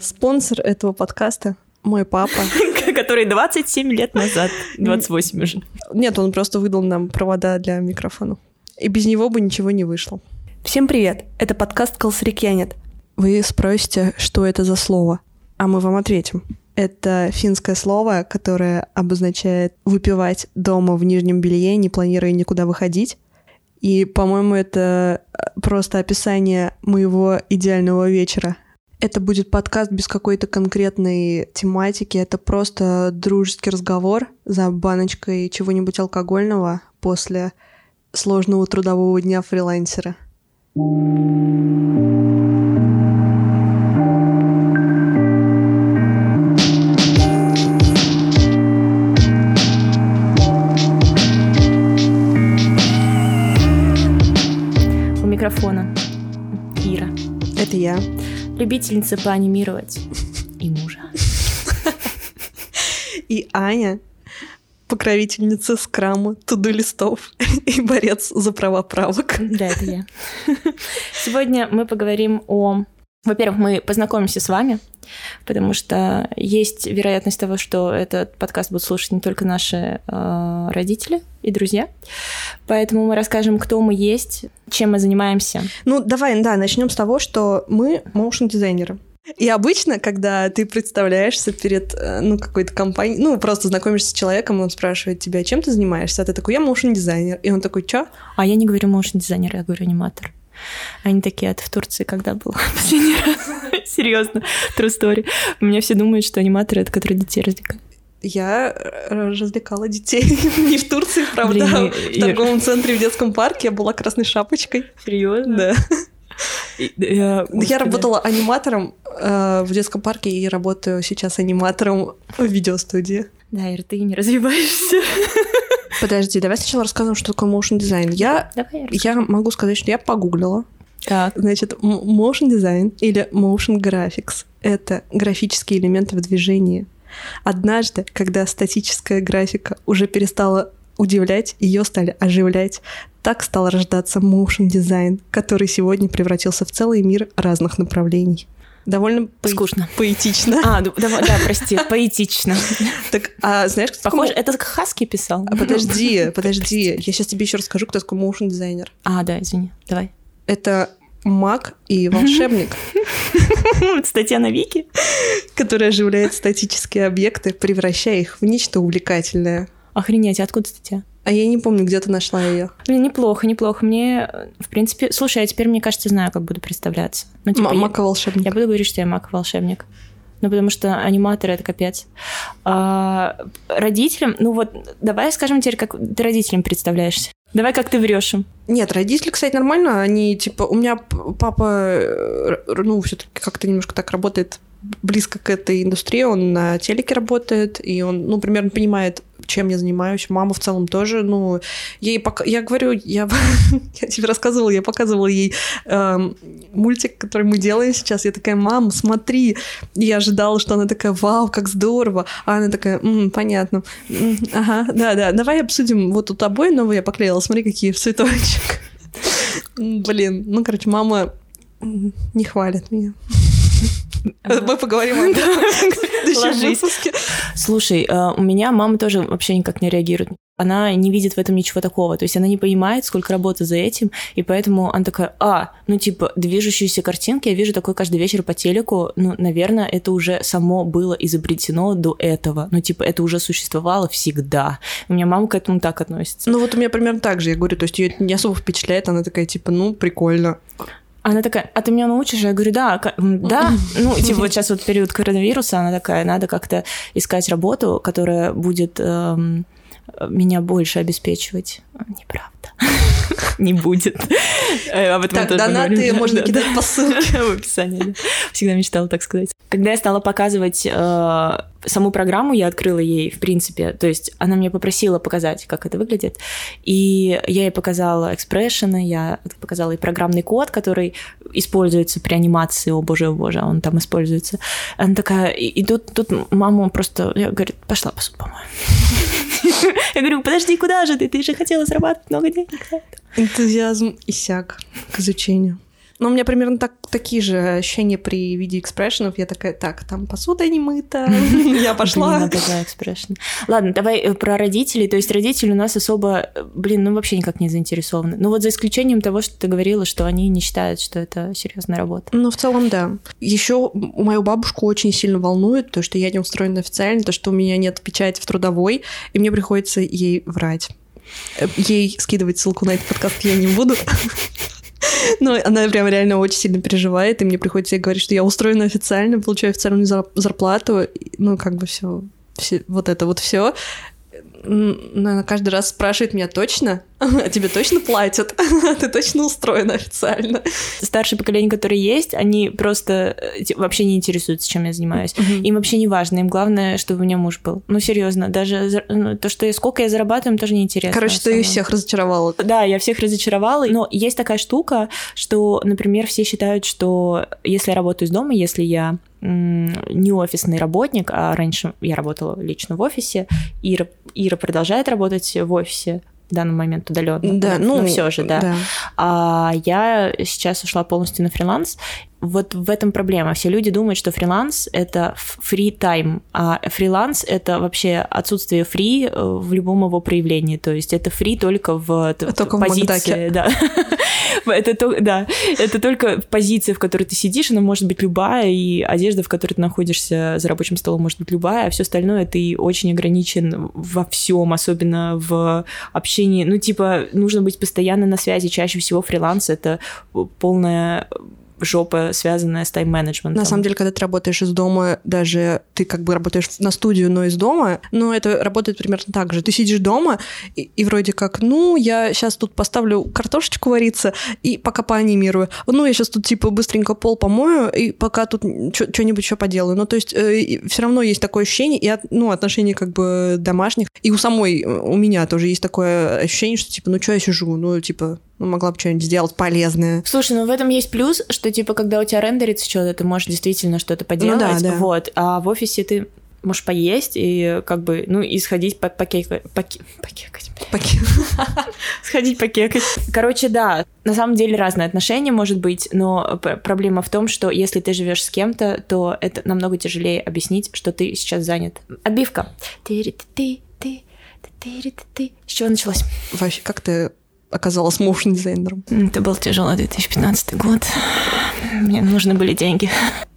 Спонсор этого подкаста мой папа. Который 27 лет назад, 28 уже. Нет, он просто выдал нам провода для микрофона. И без него бы ничего не вышло. Всем привет! Это подкаст «Колсрикьянет». Вы спросите, что это за слово, а мы вам ответим. Это финское слово, которое обозначает выпивать дома в нижнем белье, не планируя никуда выходить. И, по-моему, это просто описание моего идеального вечера. Это будет подкаст без какой-то конкретной тематики. Это просто дружеский разговор за баночкой чего-нибудь алкогольного после сложного трудового дня фрилансера. У микрофона Ира. Это я. Любительница поанимировать и мужа. И Аня, покровительница скрама, туду-листов и борец за права правок. Да, это я. Сегодня мы поговорим о... Во-первых, мы познакомимся с вами, потому что есть вероятность того, что этот подкаст будут слушать не только наши э, родители и друзья. Поэтому мы расскажем, кто мы есть, чем мы занимаемся. Ну, давай, да, начнем с того, что мы моушн-дизайнеры. И обычно, когда ты представляешься перед э, ну, какой-то компанией, ну, просто знакомишься с человеком, он спрашивает тебя, чем ты занимаешься, а ты такой, я моушн-дизайнер. И он такой, чё? А я не говорю моушн-дизайнер, я говорю аниматор. Они такие, а ты в Турции когда был последний раз? Серьезно, true story. У меня все думают, что аниматоры — это которые детей развлекают. Я э, развлекала детей не в Турции, правда, Блин, а в торговом центре в детском парке. Я была красной шапочкой. Серьезно? Да. Я, Я работала аниматором э, в детском парке и работаю сейчас аниматором в видеостудии. Да, Ир, ты не развиваешься. Подожди, давай сначала расскажем, что такое motion дизайн. Я, Давай, Ир. я могу сказать, что я погуглила. Так, Значит, motion дизайн или motion graphics — это графические элементы в движении. Однажды, когда статическая графика уже перестала удивлять, ее стали оживлять. Так стал рождаться motion дизайн, который сегодня превратился в целый мир разных направлений. Довольно поэ- скучно. поэтично. А, да, давай- да, прости, поэтично. Так, а знаешь, кто Похоже, это Хаски писал. А, Подожди, подожди. Я сейчас тебе еще расскажу, кто такой motion дизайнер. А, да, извини, давай. Это маг и волшебник, Статья на Вики. который оживляет статические объекты, превращая их в нечто увлекательное. Охренеть, а откуда статья? А я не помню, где ты нашла ее. Блин, неплохо, неплохо. Мне, в принципе... Слушай, я теперь, мне кажется, знаю, как буду представляться. Ну, типа, я- Маг и волшебник. Я буду говорить, что я маг-волшебник. Ну, потому что аниматоры — это капец. А, родителям... Ну вот, давай скажем теперь, как ты родителям представляешься. Давай, как ты врешь им. Нет, родители, кстати, нормально. Они типа. У меня папа, э, ну, все-таки как-то немножко так работает близко к этой индустрии. Он на телеке работает, и он, ну, примерно понимает, чем я занимаюсь. Мама в целом тоже, ну, ей пока... Я говорю, я, я тебе рассказывала, я показывала ей эм, мультик, который мы делаем сейчас. Я такая, мам, смотри. И я ожидала, что она такая, вау, как здорово. А она такая, «М, понятно. М, Ага, да-да, давай обсудим. Вот тут обои новые я поклеила, смотри, какие в цветочек. Блин, ну, короче, мама не хвалит меня. Мы поговорим об этом Ложись. Слушай, э, у меня мама тоже вообще никак не реагирует. Она не видит в этом ничего такого. То есть она не понимает, сколько работы за этим, и поэтому она такая, а, ну типа движущиеся картинки, я вижу такое каждый вечер по телеку, ну, наверное, это уже само было изобретено до этого. Ну, типа, это уже существовало всегда. У меня мама к этому так относится. Ну вот у меня примерно так же, я говорю, то есть ее не особо впечатляет, она такая, типа, ну, прикольно. Она такая, а ты меня научишь? Я говорю, да, да. Ну, типа, вот сейчас вот период коронавируса, она такая, надо как-то искать работу, которая будет эм, меня больше обеспечивать. Неправда. Не будет. Э, Об этом Так, донаты можно Да, кидать да. по ссылке. В описании, да. Всегда мечтала так сказать. Когда я стала показывать э, саму программу, я открыла ей, в принципе, то есть она меня попросила показать, как это выглядит, и я ей показала экспрессионы, я показала ей программный код, который используется при анимации, о боже, о боже, он там используется. Она такая, и, и тут, тут мама просто, я говорю, пошла посуду помою. Я говорю, подожди, куда же ты? Ты же хотела зарабатывать много денег. Энтузиазм иссяк к изучению. Но у меня примерно так, такие же ощущения при виде экспрессионов. Я такая, так, там посуда не мыта, я пошла. Ладно, давай э, про родителей. То есть родители у нас особо, э, блин, ну вообще никак не заинтересованы. Ну вот за исключением того, что ты говорила, что они не считают, что это серьезная работа. Ну, в целом, да. Еще мою бабушку очень сильно волнует то, что я не устроена официально, то, что у меня нет печати в трудовой, и мне приходится ей врать. Э, ей скидывать ссылку на этот подкаст я не буду. Но она прям реально очень сильно переживает, и мне приходится ей говорить, что я устроена официально, получаю официальную зарплату, ну, как бы все, все вот это вот все она каждый раз спрашивает меня точно, а тебе точно платят, ты точно устроена официально. Старшее поколение, которые есть, они просто э, вообще не интересуются, чем я занимаюсь. Угу. Им вообще не важно, им главное, чтобы у меня муж был. Ну, серьезно, даже ну, то, что я, сколько я зарабатываю, им тоже не интересно. Короче, ты всех разочаровала. Да, я всех разочаровала, но есть такая штука, что, например, все считают, что если я работаю из дома, если я не офисный работник, а раньше я работала лично в офисе. Ира, Ира продолжает работать в офисе в данный момент удаленно. Да, ну, ну все же, да. да. А я сейчас ушла полностью на фриланс, вот в этом проблема. Все люди думают, что фриланс — это free time, а фриланс — это вообще отсутствие фри э, в любом его проявлении. То есть это фри только в только позиции. В да. это, да, это только позиция, в которой ты сидишь, она может быть любая, и одежда, в которой ты находишься за рабочим столом, может быть любая, а все остальное ты очень ограничен во всем, особенно в общении. Ну, типа, нужно быть постоянно на связи. Чаще всего фриланс — это полная жопа, связанная с тайм-менеджментом. На самом деле, когда ты работаешь из дома, даже ты как бы работаешь на студию, но из дома, но это работает примерно так же. Ты сидишь дома, и, и вроде как, ну, я сейчас тут поставлю картошечку вариться, и пока поанимирую. Ну, я сейчас тут типа быстренько пол помою, и пока тут что-нибудь еще поделаю. Ну, то есть э, все равно есть такое ощущение, и от, ну, отношения как бы домашних. И у самой, у меня тоже есть такое ощущение, что типа, ну, что я сижу, ну, типа, ну, могла бы что-нибудь сделать полезное. Слушай, ну в этом есть плюс, что типа когда у тебя рендерится что-то, ты можешь действительно что-то поделать, ну, да, да. вот, а в офисе ты можешь поесть и как бы, ну, и сходить по покекать. Поке, покекать. Поке... Сходить покекать. Короче, да, на самом деле разные отношения может быть, но проблема в том, что если ты живешь с кем-то, то это намного тяжелее объяснить, что ты сейчас занят. Отбивка. Ты, ты, ты, ты, ты. С чего началось? Вообще, как ты оказалась моушн-дизайнером? Это был тяжелый 2015 год. Мне нужны были деньги.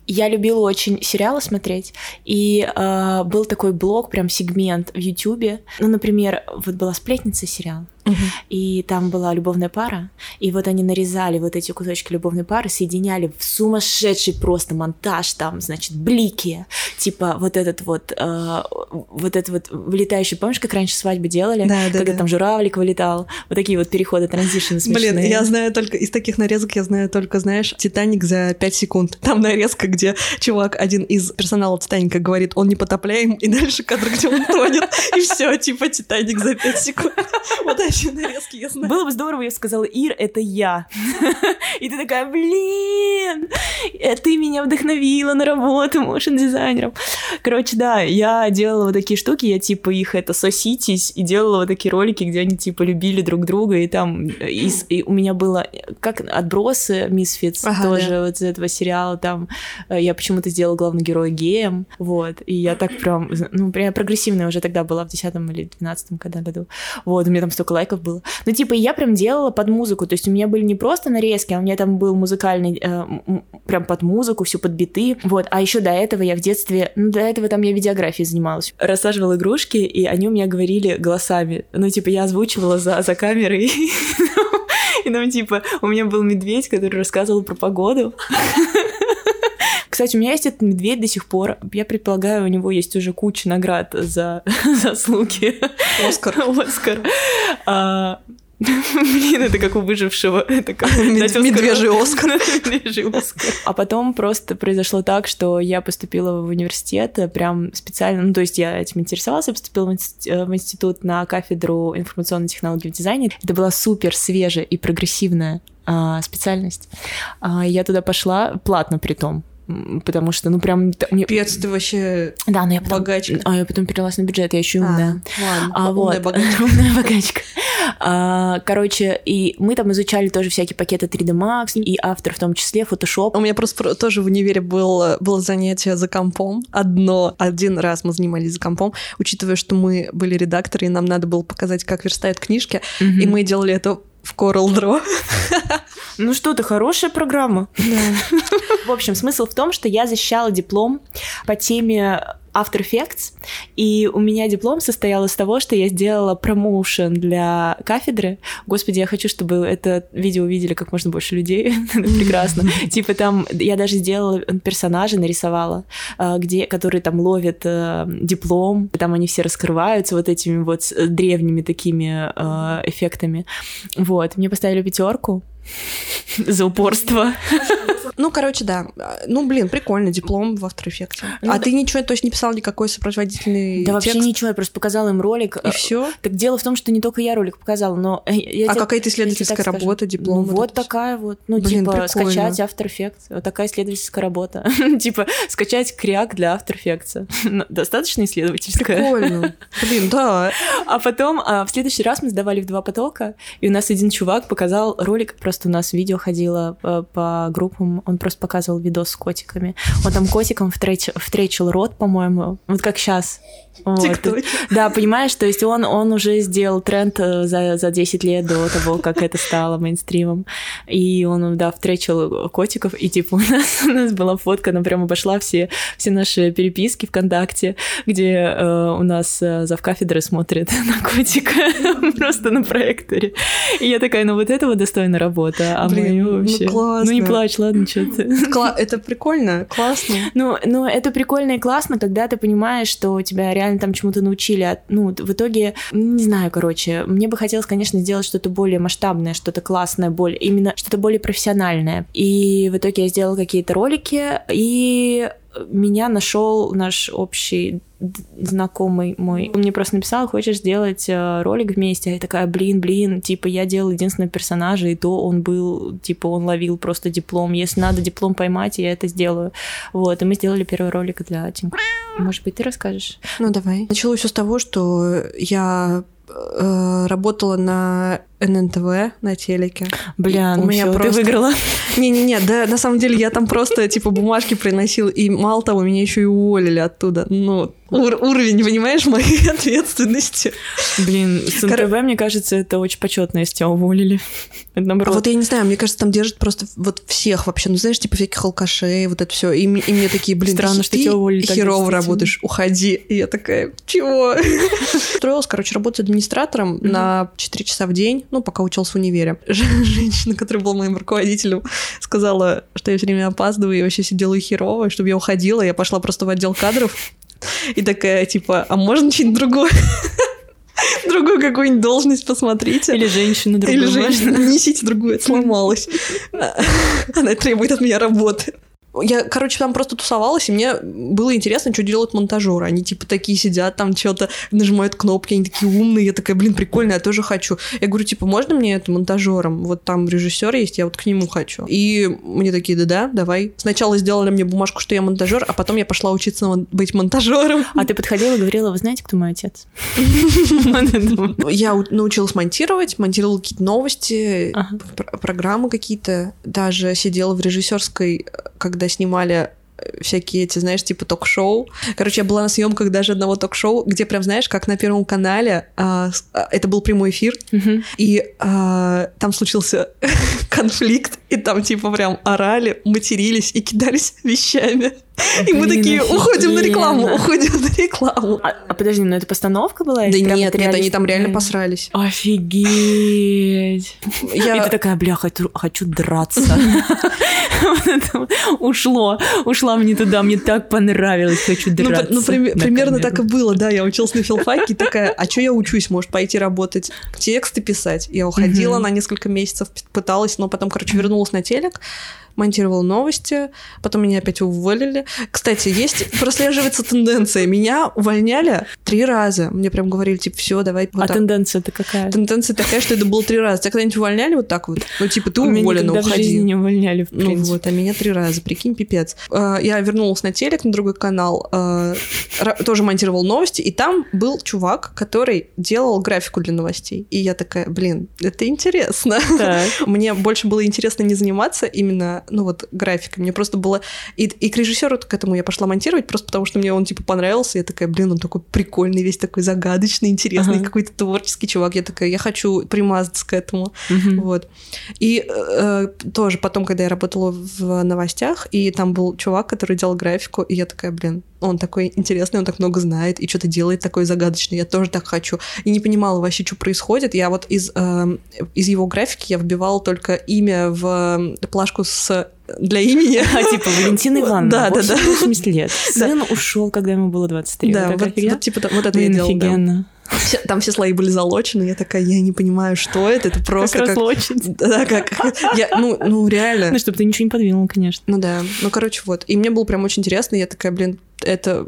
Я любила очень сериалы смотреть, и э, был такой блог, прям сегмент в Ютубе. Ну, например, вот была «Сплетница» сериал. Угу. И там была любовная пара, и вот они нарезали вот эти кусочки любовной пары, соединяли в сумасшедший просто монтаж, там, значит, блики, типа вот этот вот, э, вот этот вот вылетающий, помнишь, как раньше свадьбы делали? Да, да, Когда да. там журавлик вылетал, вот такие вот переходы, транзишны смешные. Блин, я знаю только, из таких нарезок я знаю только, знаешь, «Титаник» за 5 секунд. Там нарезка, где чувак, один из персонала «Титаника» говорит, он не потопляем, и дальше кадр, где он тонет, и все, типа «Титаник» за 5 секунд. Вот вообще нарезки, я знаю. Было бы здорово, я сказала, Ир, это я. И ты такая, блин, ты меня вдохновила на работу моушен-дизайнером. Короче, да, я делала вот такие штуки, я типа их это соситесь, и делала вот такие ролики, где они типа любили друг друга, и там и, и у меня было, как отбросы Мисфитс, ага, тоже да. вот из этого сериала, там э, я почему-то сделала главного героя геем, вот, и я так прям, ну, прям прогрессивная уже тогда была в 10 или 12 году, вот, у меня там столько лайков было. Ну, типа, я прям делала под музыку, то есть у меня были не просто нарезки, а у меня там был музыкальный, э, прям под музыку, все под биты, вот. А еще до этого я в детстве, ну, до этого там я видеографией занималась. Рассаживала игрушки, и они у меня говорили голосами. Ну, типа, я озвучивала за, за камерой. И там, типа, у меня был медведь, который рассказывал про погоду. Кстати, у меня есть этот медведь до сих пор. Я предполагаю, у него есть уже куча наград за заслуги. Оскар. Оскар. А, Блин, это как у выжившего. Это как Медвежий Оскар. Медвежий Оскар. А потом просто произошло так, что я поступила в университет прям специально, ну, то есть я этим интересовалась, я поступила в э, институт на кафедру информационной технологии в дизайне. Это была супер свежая и прогрессивная а, специальность. А, я туда пошла платно при том потому что, ну, прям... Мне... Пец, ты вообще да, но я потом... богачка. А я потом перелась на бюджет, я еще умная. А, ладно, А умная вот, богачка. умная богачка. А, Короче, и мы там изучали тоже всякие пакеты 3D Max, и автор в том числе, Photoshop. У меня просто про- тоже в универе было, было занятие за компом. Одно, один раз мы занимались за компом, учитывая, что мы были редакторы, и нам надо было показать, как верстают книжки, и мы делали это в Coral Draw. Ну что ты, хорошая программа. В общем, смысл в том, что я защищала диплом по теме After Effects, и у меня диплом состоял из того, что я сделала промоушен для кафедры. Господи, я хочу, чтобы это видео увидели как можно больше людей. Это прекрасно. Типа там я даже сделала персонажа, нарисовала, э, где, которые там ловят э, диплом, там они все раскрываются вот этими вот древними такими э, эффектами. Вот, мне поставили пятерку за упорство. Ну, короче, да. Ну, блин, прикольно, диплом в After Effects. Ну а да. ты ничего, то есть не писал никакой сопроводительный Да вообще текст? ничего, я просто показала им ролик. И все? Так дело в том, что не только я ролик показала, но... э, я А тебе- какая-то исследовательская так скажу. работа, диплом? Ну, вот вот такая вот. Ну, Блин, типа, прикольно. скачать After Effects. Вот такая исследовательская работа. Типа, скачать кряк для After Effects. Ну, Достаточно исследовательская. Прикольно. Блин, да. А потом, а, в следующий раз мы сдавали в два потока, и у нас один чувак показал ролик, просто у нас видео ходило по, по группам, он просто показывал видос с котиками. Он там котиком втречил, втречил рот, по-моему, вот как сейчас. Тиктоке. Да, понимаешь, то есть он, он уже сделал тренд э, за, за 10 лет до того, как это стало мейнстримом. И он, да, втречил котиков, и типа у нас, у нас была фотка, она прям обошла все, все наши переписки ВКонтакте, где э, у нас э, завкафедры смотрит на котика просто на проекторе. И я такая, ну вот этого достойна работа, а Блин, мы ну вообще... классно. Ну не плачь, ладно, что ты. Кла- Это прикольно, классно. Ну, ну, это прикольно и классно, когда ты понимаешь, что тебя реально там чему-то научили. А, Ну, в итоге, не знаю, короче, мне бы хотелось, конечно, сделать что-то более масштабное, что-то классное, более, именно что-то более профессиональное. И в итоге я сделала какие-то ролики, и меня нашел наш общий знакомый мой. Он мне просто написал, хочешь сделать э, ролик вместе? А я такая, блин, блин, типа я делала единственного персонажа, и то он был, типа он ловил просто диплом. Если надо диплом поймать, я это сделаю. Вот, и мы сделали первый ролик для Тинька. Может быть, ты расскажешь? Ну, давай. Началось все с того, что я э, работала на ННТВ на телеке. Бля, У ну меня всё, просто- ты выиграла. Не-не-не, да, на самом деле я там просто, типа, бумажки приносила, и мало того, меня еще и уволили оттуда. Ну, ур- уровень, понимаешь, моей ответственности. Блин, с Кор- НТВ, мне кажется, это очень почетно, если тебя уволили. А вот я не знаю, мне кажется, там держат просто вот всех вообще, ну, знаешь, типа всяких алкашей, вот это все. И, и мне такие, блин, Странно, ты, что тебя уволили херово работаешь, уходи. И я такая, чего? Устроилась, короче, работать администратором на 4 часа в день, ну, пока училась в универе. Женщина, которая была моим руководителем, сказала, что я все время опаздываю, и вообще все делаю херово, чтобы я уходила. Я пошла просто в отдел кадров и такая, типа, а можно что-нибудь другое? Другую какую-нибудь должность посмотрите. Или женщину другую. Или женщина, несите другую, это сломалось. Она требует от меня работы. Я, короче, там просто тусовалась, и мне было интересно, что делают монтажеры. Они типа такие сидят, там что-то нажимают кнопки, они такие умные. Я такая, блин, прикольно, я тоже хочу. Я говорю, типа, можно мне это монтажером? Вот там режиссер есть, я вот к нему хочу. И мне такие, да-да, давай. Сначала сделали мне бумажку, что я монтажер, а потом я пошла учиться быть монтажером. А ты подходила и говорила, вы знаете, кто мой отец? Я научилась монтировать, монтировала какие-то новости, программы какие-то. Даже сидела в режиссерской, когда снимали э, всякие эти, знаешь, типа ток-шоу. Короче, я была на съемках даже одного ток-шоу, где прям, знаешь, как на Первом канале, а, а, это был прямой эфир, Мгм. и а, там случился конфликт, и там типа прям орали, матерились и кидались вещами. И мы такие, уходим на рекламу, уходим на рекламу. А а подожди, ну это постановка была? Да нет, нет, они там реально посрались. Офигеть. И Я- ты такая, бля, хочу, драться. Ушло, ушла мне туда, мне так понравилось, хочу Ну, драться. ну, примерно так и было, да. Я училась на филфаке такая, а что я учусь? Может, пойти работать, тексты писать? Я уходила на несколько месяцев, пыталась, но потом, короче, вернулась на телек. Монтировала новости, потом меня опять уволили. Кстати, есть, прослеживается тенденция. Меня увольняли три раза. Мне прям говорили, типа, все, давай. Вот а так. тенденция-то какая? Тенденция такая, что это было три раза. Тебя когда-нибудь увольняли вот так вот? Ну, типа, ты уволена, уходи. жизни не увольняли, в ну принципе. Ну вот, а меня три раза, прикинь, пипец. А, я вернулась на телек, на другой канал, а, тоже монтировал новости, и там был чувак, который делал графику для новостей. И я такая, блин, это интересно. Мне больше было интересно не заниматься именно, ну вот, графикой. Мне просто было... И, и к режиссеру к этому я пошла монтировать, просто потому что мне он, типа, понравился. Я такая, блин, он такой прикольный, весь такой загадочный, интересный, ага. какой-то творческий чувак. Я такая, я хочу примазаться к этому. Угу. Вот. И э, тоже потом, когда я работала в новостях, и там был чувак, который делал графику, и я такая, блин, он такой интересный, он так много знает и что-то делает такое загадочное, я тоже так хочу. И не понимала вообще, что происходит. Я вот из, э, из его графики я вбивала только имя в плашку с для имени. А, типа Валентина Ивановна, да, да, да. 80 лет. Сын ушел, когда ему было 23. Да, вот, вот, вот, типа, вот это Блин, я делала. Офигенно. Да. Все, там все слои были залочены, я такая, я не понимаю, что это, это просто как... Разлочить. Да, как... Я, ну, ну, реально. Ну, чтобы ты ничего не подвинул, конечно. Ну да, ну, короче, вот. И мне было прям очень интересно, я такая, блин, это,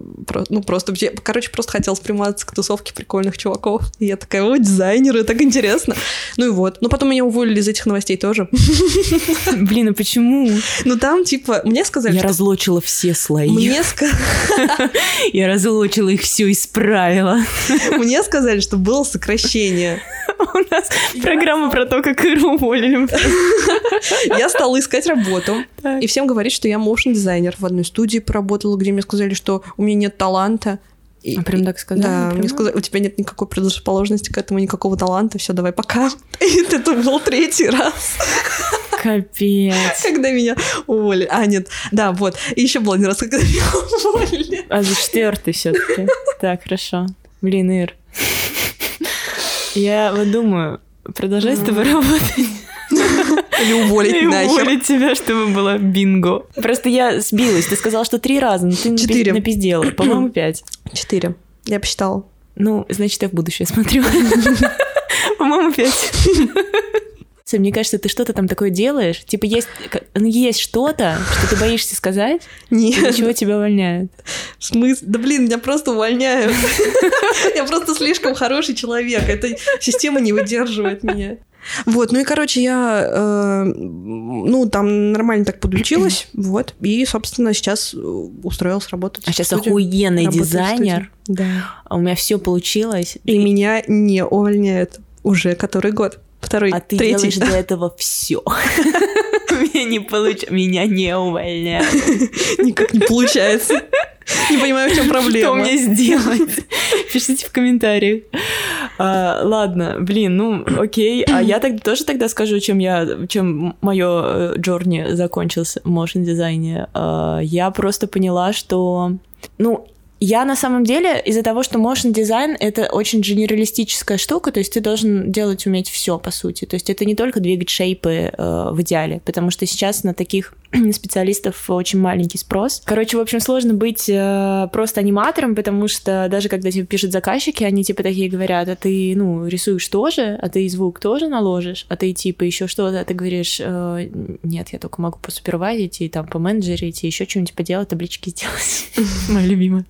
ну, просто, короче, просто хотелось примазаться к тусовке прикольных чуваков. И я такая, о, дизайнеры, так интересно. Ну и вот. Ну, потом меня уволили из этих новостей тоже. Блин, а почему? Ну, там, типа, мне сказали, Я разлочила все слои. Мне сказали... Я разлочила их все, исправила. Мне сказали, что было сокращение. У нас программа про то, как Иру уволили. Я стала искать работу. И всем говорить, что я моушен дизайнер. В одной студии поработала, где мне сказали, что у меня нет таланта. И, а прям так сказали? Да, прям? мне сказали, у тебя нет никакой предрасположенности к этому, никакого таланта, все, давай пока. И это был третий раз. Капец. Когда меня уволили. А, нет, да, вот. И еще был один раз, когда меня уволили. А за четвертый все-таки. Так, хорошо. Блин, Ир. Я вот думаю, продолжать с тобой работать. Или уволить Или нахер. уволить тебя, чтобы было бинго. Просто я сбилась. Ты сказала, что три раза, но ты Четыре. напиздела. По-моему, пять. Четыре. Я посчитала. Ну, значит, я в будущее смотрю. По-моему, пять. Мне кажется, ты что-то там такое делаешь. Типа есть, ну, есть что-то, что ты боишься сказать, Нет. из чего тебя увольняют. В смысле? Да блин, меня просто увольняют. Я просто слишком хороший человек. Эта система не выдерживает меня. Вот, ну и, короче, я, э, ну, там нормально так подучилась, вот, и, собственно, сейчас устроилась работать. А сейчас охуенный дизайнер. Да. А у меня все получилось. И, и меня не увольняют уже который год. Второй, а ты третий. делаешь для этого все. Меня не получается, меня не увольняют. Никак не получается. Не понимаю, в чем проблема. Что мне сделать? Пишите в комментариях. А, ладно, блин, ну окей. А я тогда тоже тогда скажу, чем я, чем мое джорни закончился в моушен дизайне. А, я просто поняла, что ну, я на самом деле из-за того, что motion дизайн это очень генералистическая штука, то есть ты должен делать уметь все по сути. То есть это не только двигать шейпы э, в идеале, потому что сейчас на таких специалистов очень маленький спрос. Короче, в общем, сложно быть э, просто аниматором, потому что даже когда тебе пишут заказчики, они типа такие говорят, а ты, ну, рисуешь тоже, а ты и звук тоже наложишь, а ты типа еще что-то, а ты говоришь, э, нет, я только могу посупервайзить и там поменеджерить и еще что-нибудь поделать, таблички сделать. Моя любимая.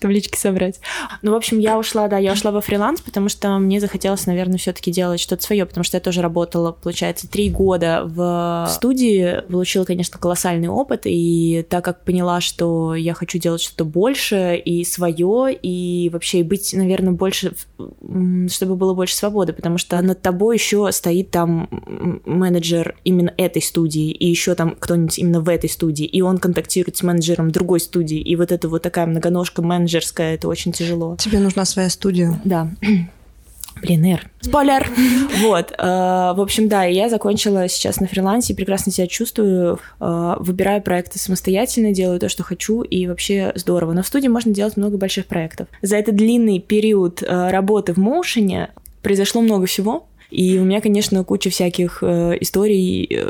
таблички собрать. Ну, в общем, я ушла, да, я ушла во фриланс, потому что мне захотелось, наверное, все-таки делать что-то свое, потому что я тоже работала, получается, три года в студии, получила, конечно, колоссальный опыт, и так как поняла, что я хочу делать что-то больше и свое, и вообще быть, наверное, больше, чтобы было больше свободы, потому что над тобой еще стоит там менеджер именно этой студии, и еще там кто-нибудь именно в этой студии, и он контактирует с менеджером другой студии, и вот это вот такая многоножка менеджерская, это очень тяжело. Тебе нужна своя студия. Да. Блин, Эр. Спойлер! Вот. Э, в общем, да, я закончила сейчас на фрилансе, прекрасно себя чувствую, э, выбираю проекты самостоятельно, делаю то, что хочу, и вообще здорово. Но в студии можно делать много больших проектов. За этот длинный период э, работы в моушене произошло много всего, и у меня, конечно, куча всяких э, историй.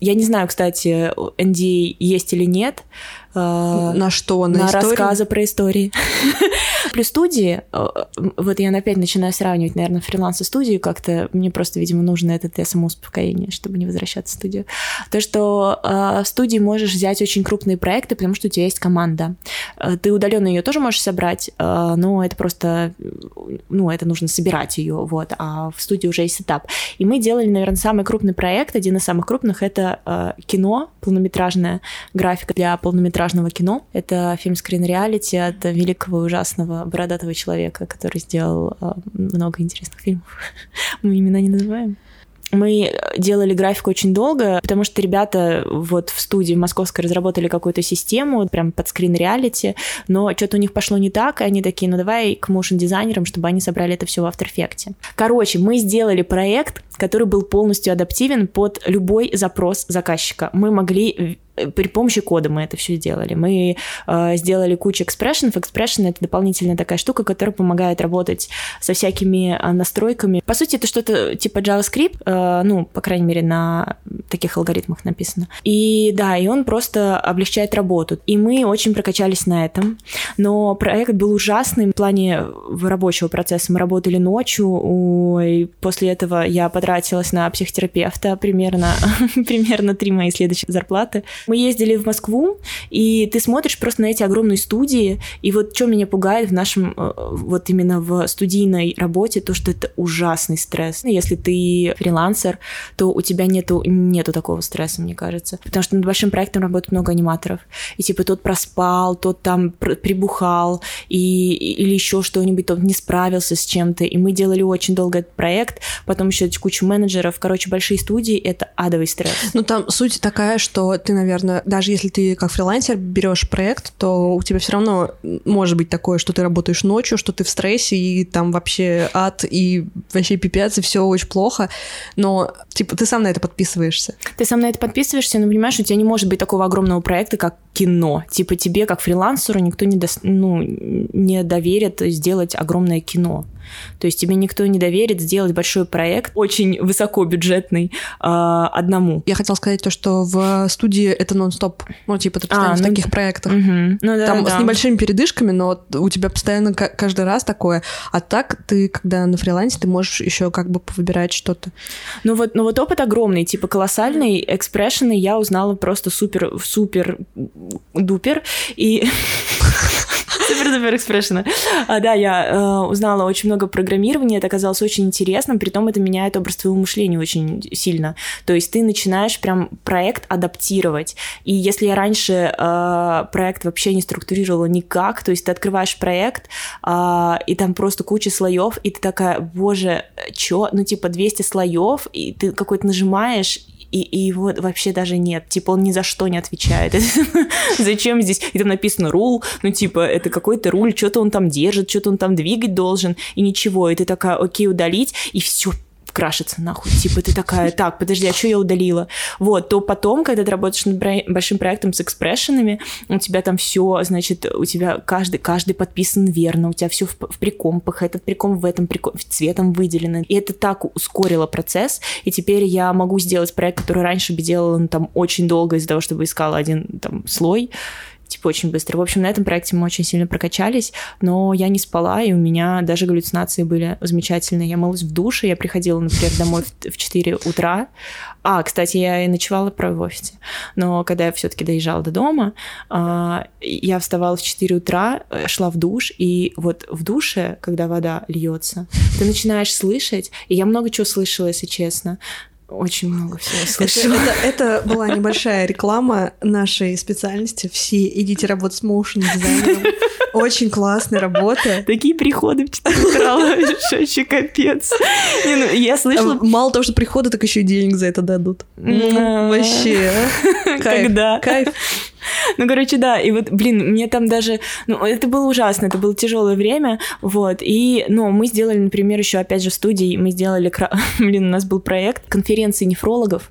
Я не знаю, кстати, NDA есть или нет, на что? На, на рассказы про истории. Плюс студии, э, вот я опять начинаю сравнивать, наверное, фриланс и студию как-то, мне просто, видимо, нужно это для самоуспокоения, чтобы не возвращаться в студию. То, что э, в студии можешь взять очень крупные проекты, потому что у тебя есть команда. Э, ты удаленно ее тоже можешь собрать, но это просто, ну, это нужно собирать ее, вот, а в студии уже есть этап. И мы делали, наверное, самый крупный проект, один из самых крупных, это кино, полнометражная графика для полнометражного кино. Это фильм «Скрин реалити» от великого и ужасного бородатого человека, который сделал а, много интересных фильмов. Мы имена не называем. Мы делали графику очень долго, потому что ребята вот в студии в московской разработали какую-то систему, прям под скрин реалити, но что-то у них пошло не так, и они такие, ну давай к моушен дизайнерам, чтобы они собрали это все в After Effects. Короче, мы сделали проект, который был полностью адаптивен под любой запрос заказчика. Мы могли Э, при помощи кода мы это все сделали. Мы э, сделали кучу экспрессионов. Expression — это дополнительная такая штука, которая помогает работать со всякими э, настройками. По сути, это что-то типа JavaScript, э, ну, по крайней мере, на таких алгоритмах написано. И да, и он просто облегчает работу. И мы очень прокачались на этом. Но проект был ужасный в плане рабочего процесса. Мы работали ночью, и после этого я потратилась на психотерапевта примерно, примерно три мои следующие зарплаты. Мы ездили в Москву, и ты смотришь просто на эти огромные студии, и вот что меня пугает в нашем, э, вот именно в студийной работе, то, что это ужасный стресс. Если ты фрилансер, то у тебя нету, нету такого стресса, мне кажется. Потому что над большим проектом работает много аниматоров. И типа тот проспал, тот там прибухал, и, или еще что-нибудь, тот не справился с чем-то. И мы делали очень долго этот проект, потом еще кучу менеджеров. Короче, большие студии — это адовый стресс. Ну там суть такая, что ты, наверное, наверное, даже если ты как фрилансер берешь проект, то у тебя все равно может быть такое, что ты работаешь ночью, что ты в стрессе, и там вообще ад, и вообще пипец, и все очень плохо. Но, типа, ты сам на это подписываешься. Ты сам на это подписываешься, но понимаешь, у тебя не может быть такого огромного проекта, как кино. Типа тебе, как фрилансеру, никто не, до... ну, не доверит сделать огромное кино. То есть тебе никто не доверит сделать большой проект, очень высокобюджетный, э, одному. Я хотела сказать то, что в студии это нон-стоп. Ну, типа, ты постоянно а, в ну, таких проектах. Угу. Ну, да, Там да. с небольшими передышками, но у тебя постоянно каждый раз такое. А так ты, когда на фрилансе, ты можешь еще как бы выбирать что-то. Ну вот, ну вот опыт огромный, типа колоссальный, экспрессионный я узнала просто супер, супер дупер. И Супер-дупер экспрессивно. А, да, я э, узнала очень много программирования, это оказалось очень интересным, при том это меняет образ твоего мышления очень сильно. То есть ты начинаешь прям проект адаптировать. И если я раньше э, проект вообще не структурировала никак, то есть ты открываешь проект, э, и там просто куча слоев, и ты такая, боже, чё? Ну, типа 200 слоев, и ты какой-то нажимаешь, и, и его вообще даже нет. Типа он ни за что не отвечает. Зачем здесь? И там написано рул, ну типа это какой-то руль, что-то он там держит, что-то он там двигать должен, и ничего. И ты такая, окей, удалить, и все, крашится нахуй. Типа ты такая, так, подожди, а что я удалила? Вот, то потом, когда ты работаешь над большим проектом с экспрессионами, у тебя там все, значит, у тебя каждый, каждый подписан верно, у тебя все в, в прикомпах, этот приком в этом приком, цветом выделено. И это так ускорило процесс, и теперь я могу сделать проект, который раньше бы делала ну, там очень долго из-за того, чтобы искала один там слой, типа очень быстро. В общем, на этом проекте мы очень сильно прокачались, но я не спала, и у меня даже галлюцинации были замечательные. Я мылась в душе, я приходила, например, домой в 4 утра. А, кстати, я и ночевала в офисе. Но когда я все-таки доезжала до дома, а, я вставала в 4 утра, э, шла в душ, и вот в душе, когда вода льется, ты начинаешь слышать, и я много чего слышала, если честно, очень много всего слышала. Это, это, это была небольшая реклама нашей специальности. Все идите работать с моушен дизайнером. Очень классная работа. Такие приходы в 4 утра, вообще капец. Не, ну, я слышала... Мало того, что приходы, так еще и денег за это дадут. Вообще. А? Когда? Кайф. Ну, короче, да, и вот, блин, мне там даже, ну, это было ужасно, это было тяжелое время, вот, и, ну, мы сделали, например, еще, опять же, в студии, мы сделали, блин, у нас был проект конференции нефрологов,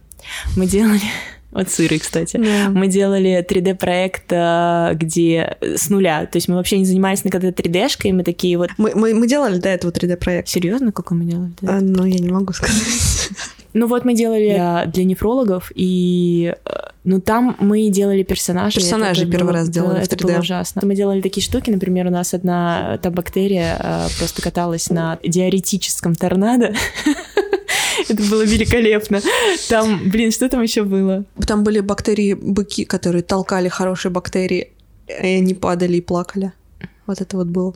мы делали от сыры, кстати. Yeah. Мы делали 3D-проект, э, где с нуля. То есть мы вообще не занимались никогда 3D-шкой, мы такие вот... Мы, мы, мы делали до этого 3D-проект. Серьезно, какой мы делали? А, ну, я не могу сказать. Ну вот мы делали для, для нефрологов, и э, ну там мы делали персонажей. Персонажи первый было, раз делали Это 3D. было ужасно. Мы делали такие штуки, например, у нас одна та бактерия э, просто каталась на диаретическом торнадо. Это было великолепно. Там, блин, что там еще было? Там были бактерии-быки, которые толкали хорошие бактерии, и они падали и плакали. Вот это вот было.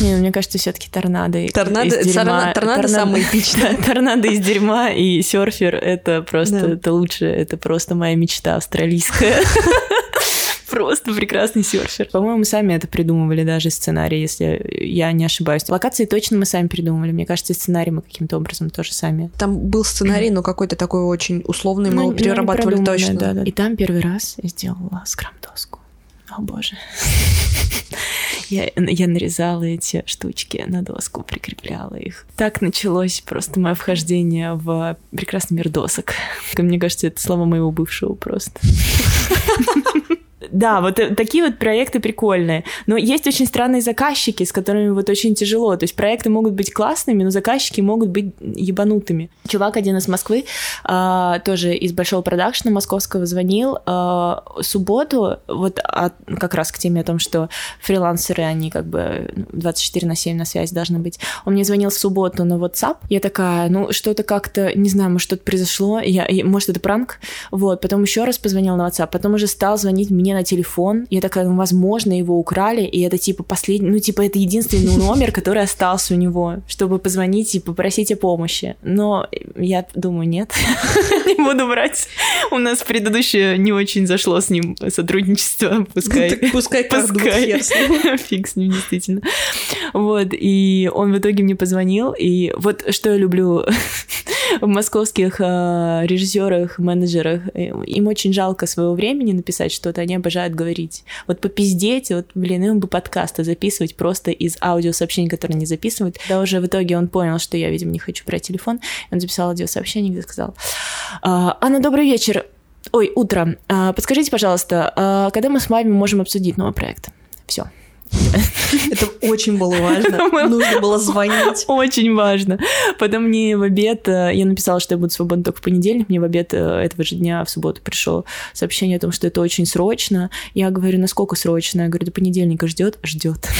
Не, ну, мне кажется, все-таки торнадо. Торнадо, из дерьма. торнадо, торнадо самое эпичное. Торнадо из дерьма и серфер это просто да. это лучше, это просто моя мечта австралийская. Просто прекрасный серфер. По-моему, мы сами это придумывали, даже сценарий, если я не ошибаюсь. Локации точно мы сами придумывали. Мне кажется, сценарий мы каким-то образом тоже сами. Там был сценарий, но какой-то такой очень условный, мы ну, его перерабатывали ну, точно. Да, да. И там первый раз я сделала скрам-доску. О боже. Я, я нарезала эти штучки на доску, прикрепляла их. Так началось просто мое вхождение в прекрасный мир досок. Мне кажется, это слова моего бывшего просто. Да, вот э, такие вот проекты прикольные. Но есть очень странные заказчики, с которыми вот очень тяжело. То есть проекты могут быть классными, но заказчики могут быть ебанутыми. Чувак один из Москвы, э, тоже из большого продакшена московского, звонил э, субботу, вот от, как раз к теме о том, что фрилансеры, они как бы 24 на 7 на связи должны быть. Он мне звонил в субботу на WhatsApp. Я такая, ну что-то как-то, не знаю, может что-то произошло, я, может это пранк. Вот, потом еще раз позвонил на WhatsApp, потом уже стал звонить мне на телефон. Я такая, ну, возможно, его украли, и это типа последний, ну, типа это единственный номер, который остался у него, чтобы позвонить и попросить о помощи. Но я думаю, нет, не буду брать. У нас предыдущее не очень зашло с ним сотрудничество, пускай. Ну, пускай пускай. Фиг с ним, действительно. Вот, и он в итоге мне позвонил, и вот что я люблю в московских э, режиссерах, менеджерах, им очень жалко своего времени написать что-то, они обожают говорить. Вот попиздеть, вот, блин, им бы подкасты записывать просто из аудиосообщений, которые не записывают. Да уже в итоге он понял, что я, видимо, не хочу брать телефон, он записал аудиосообщение, где сказал, «А, Анна, добрый вечер, Ой, утро. А, подскажите, пожалуйста, а когда мы с вами можем обсудить новый проект? Все. Это очень было важно. Нужно было звонить. Очень важно. Потом мне в обед, э, я написала, что я буду свободна только в понедельник, мне в обед э, этого же дня в субботу пришло сообщение о том, что это очень срочно. Я говорю, насколько срочно? Я говорю, до понедельника ждет? Ждет.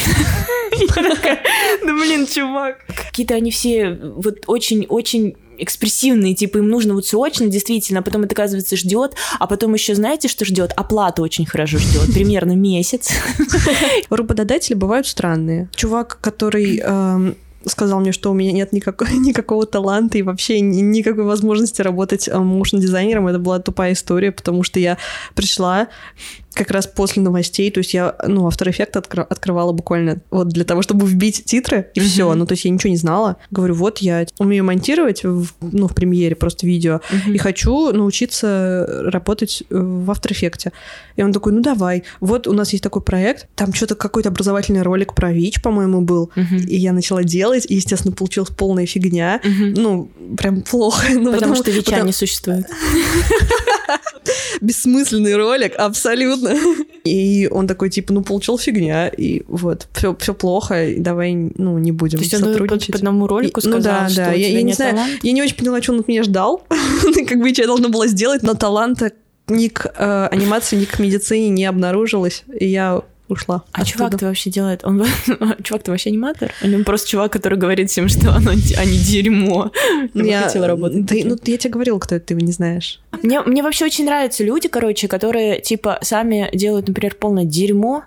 Да блин, чувак. Какие-то они все вот очень-очень экспрессивные, типа им нужно вот срочно, действительно, а потом это, оказывается, ждет, а потом еще знаете, что ждет? Оплата очень хорошо ждет, примерно месяц. Работодатели бывают странные. Чувак, который эм, сказал мне, что у меня нет никакого, никакого таланта и вообще никакой возможности работать моушн-дизайнером. Это была тупая история, потому что я пришла как раз после новостей, то есть я, ну, After Effects откр- открывала буквально вот для того, чтобы вбить титры, и mm-hmm. все, ну, то есть я ничего не знала. Говорю, вот я умею монтировать, в, ну, в премьере просто видео, mm-hmm. и хочу научиться работать в After Effects. И он такой, ну, давай, вот у нас есть такой проект, там что-то какой-то образовательный ролик про ВИЧ, по-моему, был, mm-hmm. и я начала делать, и, естественно, получилась полная фигня, mm-hmm. ну, прям плохо. Ну, потому, потому что ВИЧа потому... не существует. Бессмысленный ролик, абсолютно. И он такой, типа, ну, получил фигня, и вот, все, все плохо, и давай, ну, не будем То есть сотрудничать. Он по, по одному ролику сказал, ну, да, что да. Я, я не знаю, талант? я не очень поняла, что он от меня ждал, как бы, что я должна была сделать, но таланта ни к э, анимации, ни к медицине не обнаружилось, и я ушла. А чувак-то вообще делает? Он чувак-то вообще аниматор? Или он просто чувак, который говорит всем, что оно, они дерьмо? Я хотела работать. Да, ну, я тебе говорила, кто это, ты его не знаешь. Мне, мне вообще очень нравятся люди, короче, которые, типа, сами делают, например, полное дерьмо,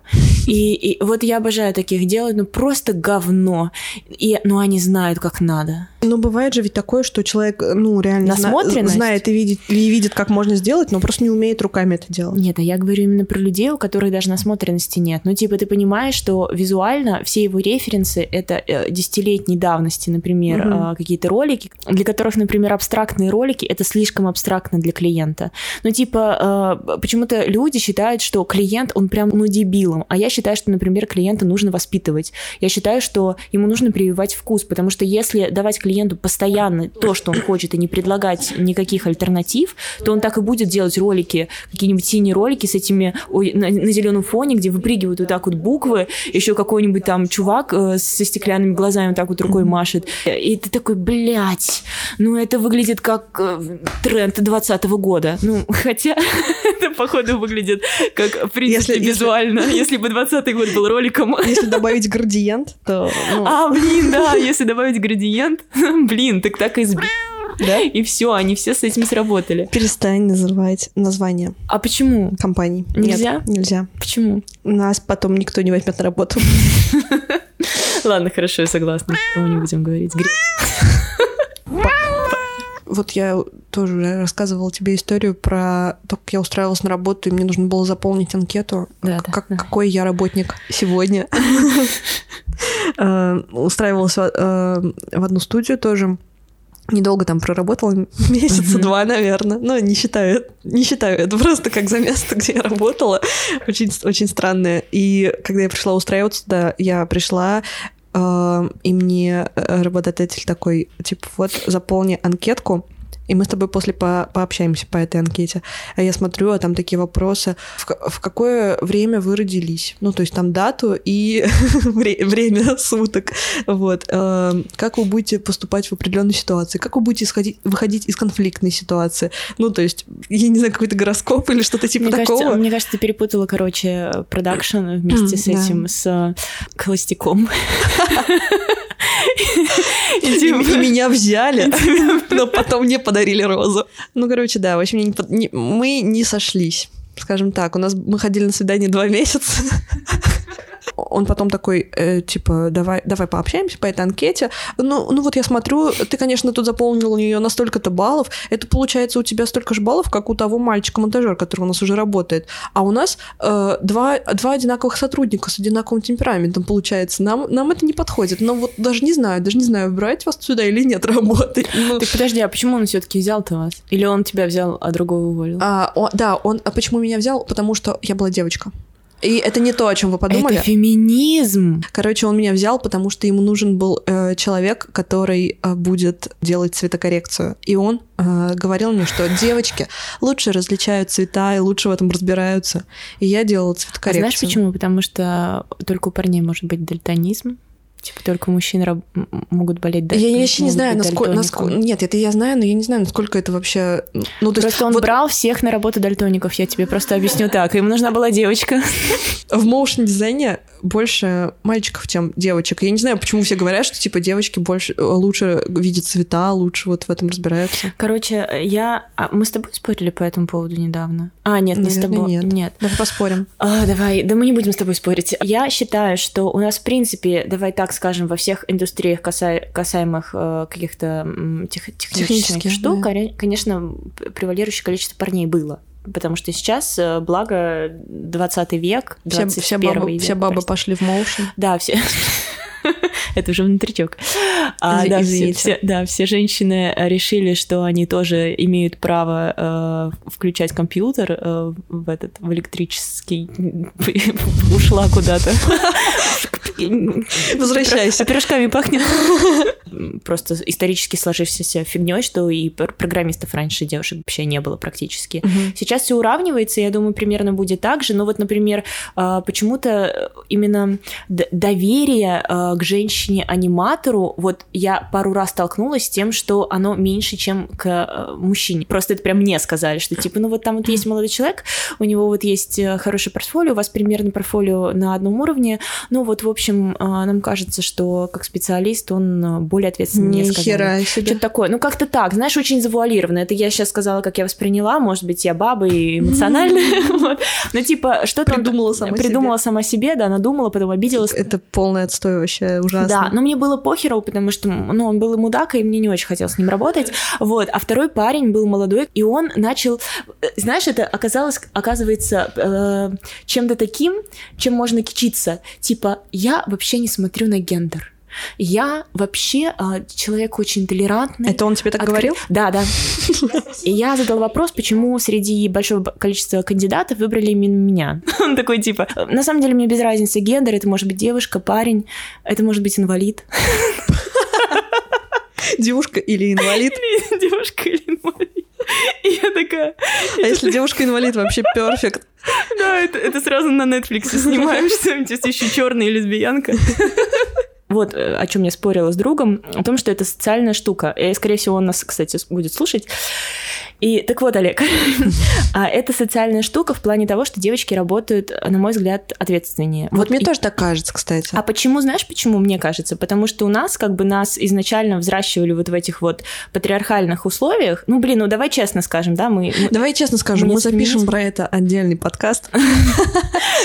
и, и вот я обожаю таких, делают, ну, просто говно, и, ну, они знают, как надо. Ну, бывает же ведь такое, что человек, ну, реально зна- знает и видит, и видит, как можно сделать, но просто не умеет руками это делать. Нет, а я говорю именно про людей, у которых даже насмотренности нет. Ну, типа, ты понимаешь, что визуально все его референсы — это э, десятилетней давности, например, угу. какие-то ролики, для которых, например, абстрактные ролики — это слишком абстрактно для клиента. Ну, типа, э, почему-то люди считают, что клиент, он прям, ну, дебилом. А я считаю, что, например, клиента нужно воспитывать. Я считаю, что ему нужно прививать вкус, потому что если давать клиенту постоянно то, что он хочет, и не предлагать никаких альтернатив, то он так и будет делать ролики, какие-нибудь синие ролики с этими ой, на, на зеленом фоне, где выпрыгивают вот так вот буквы, еще какой-нибудь там чувак э, со стеклянными глазами вот так вот рукой машет. И ты такой, блядь, ну это выглядит как э, тренд 20 года. Ну, хотя это, походу, выглядит как, в принципе, если, визуально. Если, если бы 20 год был роликом. Если добавить градиент, то... Ну... А, блин, да, если добавить градиент, блин, так так и сбил. Да? И все, они все с этим сработали. Перестань называть название. А почему? Компаний. Нельзя? Нет, нельзя. Почему? Нас потом никто не возьмет на работу. Ладно, хорошо, я согласна. Мы не будем говорить. Вот я тоже рассказывала тебе историю про то, как я устраивалась на работу, и мне нужно было заполнить анкету. Да, как, да. Какой я работник сегодня. Э, устраивалась э, в одну студию тоже. Недолго там проработала, месяца два, наверное. Но не считаю, не считаю это просто как за место, где я работала. Очень, очень странное. И когда я пришла устраиваться туда, я пришла и мне работодатель такой, типа, вот, заполни анкетку, и мы с тобой после по пообщаемся по этой анкете. А я смотрю, а там такие вопросы. В, в какое время вы родились? Ну, то есть там дату и время суток. Вот. Эм, как вы будете поступать в определенной ситуации? Как вы будете исходить, выходить из конфликтной ситуации? Ну, то есть, я не знаю, какой-то гороскоп или что-то типа мне такого. Кажется, мне кажется, ты перепутала, короче, продакшн вместе с этим, с э, холостяком. И, меня взяли, но потом не подарили розу. Ну, короче, да, в общем, не, не, мы не сошлись. Скажем так, у нас мы ходили на свидание два месяца он потом такой, э, типа, давай, давай пообщаемся по этой анкете. Ну, ну вот я смотрю, ты, конечно, тут заполнил у нее на столько-то баллов. Это получается у тебя столько же баллов, как у того мальчика-монтажера, который у нас уже работает. А у нас э, два, два одинаковых сотрудника с одинаковым темпераментом получается. Нам, нам это не подходит. Но вот даже не знаю, даже не знаю, брать вас сюда или нет работать. Ну... Так подожди, а почему он все-таки взял-то вас? Или он тебя взял, а другого уволил? А, он, да, он, а почему меня взял? Потому что я была девочка. И это не то, о чем вы подумали. Это феминизм. Короче, он меня взял, потому что ему нужен был э, человек, который э, будет делать цветокоррекцию. И он э, говорил мне, что девочки лучше различают цвета и лучше в этом разбираются. И я делала цветокоррекцию. А знаешь почему? Потому что только у парней может быть дальтонизм. Типа только мужчины раб- могут болеть да? Я вообще не знаю, насколько, насколько... Нет, это я знаю, но я не знаю, насколько это вообще... Ну, то просто есть, он вот... брал всех на работу дальтоников, я тебе просто объясню так. Ему нужна была девочка. В моушн-дизайне больше мальчиков, чем девочек. Я не знаю, почему все говорят, что типа девочки больше лучше видят цвета, лучше вот в этом разбираются. Короче, я... А мы с тобой спорили по этому поводу недавно? А, нет, не Наверное, с тобой. Нет. нет. Давай поспорим. А, давай, да мы не будем с тобой спорить. Я считаю, что у нас, в принципе, давай так скажем, во всех индустриях каса... касаемых э, каких-то тех... технических, технических штук, да. конечно, превалирующее количество парней было потому что сейчас, э, благо, 20 век, 21 все, все бабы, век. Все бабы пошли в моушен. Да, все. Это уже внутричок. А, да, все, все, да, все женщины решили, что они тоже имеют право э, включать компьютер э, в этот в электрический. Ушла куда-то. Возвращайся. Пирожками пахнет. Просто исторически сложившейся фигней, что и программистов раньше девушек вообще не было практически. Сейчас все уравнивается, я думаю, примерно будет так же. Но вот, например, а, почему-то именно доверие а, к женщине-аниматору, вот я пару раз столкнулась с тем, что оно меньше, чем к а, мужчине. Просто это прям мне сказали, что типа, ну вот там вот есть молодой человек, у него вот есть э, хорошее портфолио, у вас примерно портфолио на одном уровне, ну вот, в общем, нам кажется, что как специалист он более ответственный, мне сказали. Что-то такое. Ну, как-то так, знаешь, очень завуалированно. Это я сейчас сказала, как я восприняла, может быть, я баба и эмоциональная. Ну, типа, что-то... Придумала сама Придумала сама себе, да, надумала, потом обиделась. Это полный отстой вообще, ужасно. Да, но мне было похеру, потому что, ну, он был и мудак, и мне не очень хотелось с ним работать. Вот, а второй парень был молодой, и он начал... Знаешь, это оказалось, оказывается, э, чем-то таким, чем можно кичиться. Типа, я вообще не смотрю на гендер Я вообще а, человек очень толерантный. Это он тебе так Откры- говорил? Да, да. И я задала вопрос, почему среди большого количества кандидатов выбрали именно меня. Он такой типа, на самом деле мне без разницы гендер, это может быть девушка, парень, это может быть инвалид. Девушка или инвалид? Девушка или инвалид. И я такая, А если девушка-инвалид, вообще перфект. да, это, это сразу на Netflix снимаем, что-нибудь еще черная лесбиянка. Вот э, о чем я спорила с другом, о том, что это социальная штука. И, скорее всего, он нас, кстати, будет слушать. И так вот, Олег, а это социальная штука в плане того, что девочки работают, на мой взгляд, ответственнее. Вот мне и- тоже так кажется, кстати. А почему, знаешь, почему мне кажется? Потому что у нас, как бы, нас изначально взращивали вот в этих вот патриархальных условиях. Ну, блин, ну давай честно скажем, да, мы... Давай честно скажем, мы запишем про это отдельный подкаст.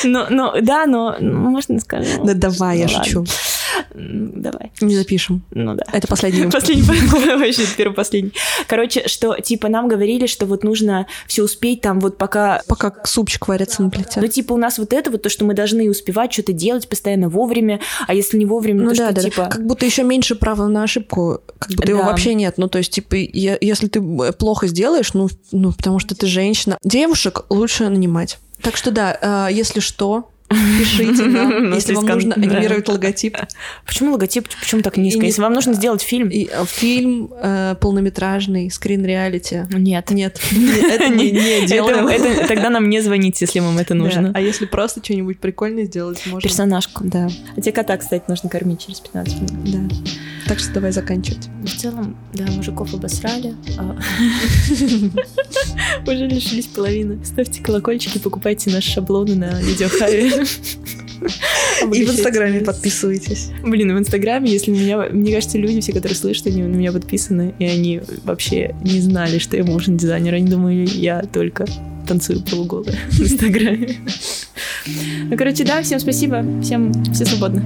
Ну, ну, да, но ну, можно скажем. Да давай, я Ну, шучу. Давай. Не запишем. Ну да. Это последний. Последний, вообще первый последний. Короче, что типа нам говорили, что вот нужно все успеть там вот пока Пока супчик варится на плите. ну, типа, у нас вот это вот, то, что мы должны успевать что-то делать постоянно вовремя, а если не вовремя, Ну то да, что, да, типа... Как будто еще меньше права на ошибку, как будто его Да. вообще нет. Ну, то есть, типа, я- если ты э, плохо сделаешь, ну, ну, потому что ты женщина, девушек лучше нанимать. Так что да, э, если что, пишите нам, если вам нужно анимировать логотип. Почему логотип, почему так низко? Если вам нужно сделать фильм... Э, фильм э, полнометражный, скрин-реалити. Нет. Нет, это не делаем. тогда нам не звоните, если вам это нужно. А если просто что-нибудь прикольное сделать, можно. Персонажку. Да, А тебе кота, кстати, нужно кормить через 15 минут. да. Так что давай заканчивать. В целом, да, мужиков обосрали. а- Уже лишились половины. Ставьте колокольчики, покупайте наши шаблоны на видеохаве. И в Инстаграме подписывайтесь. Блин, в Инстаграме, если меня... Мне кажется, люди все, которые слышат, они на меня подписаны, и они вообще не знали, что я моушен дизайнер. Они думали, я только танцую полуголая в Инстаграме. Ну, короче, да, всем спасибо. Всем все свободны.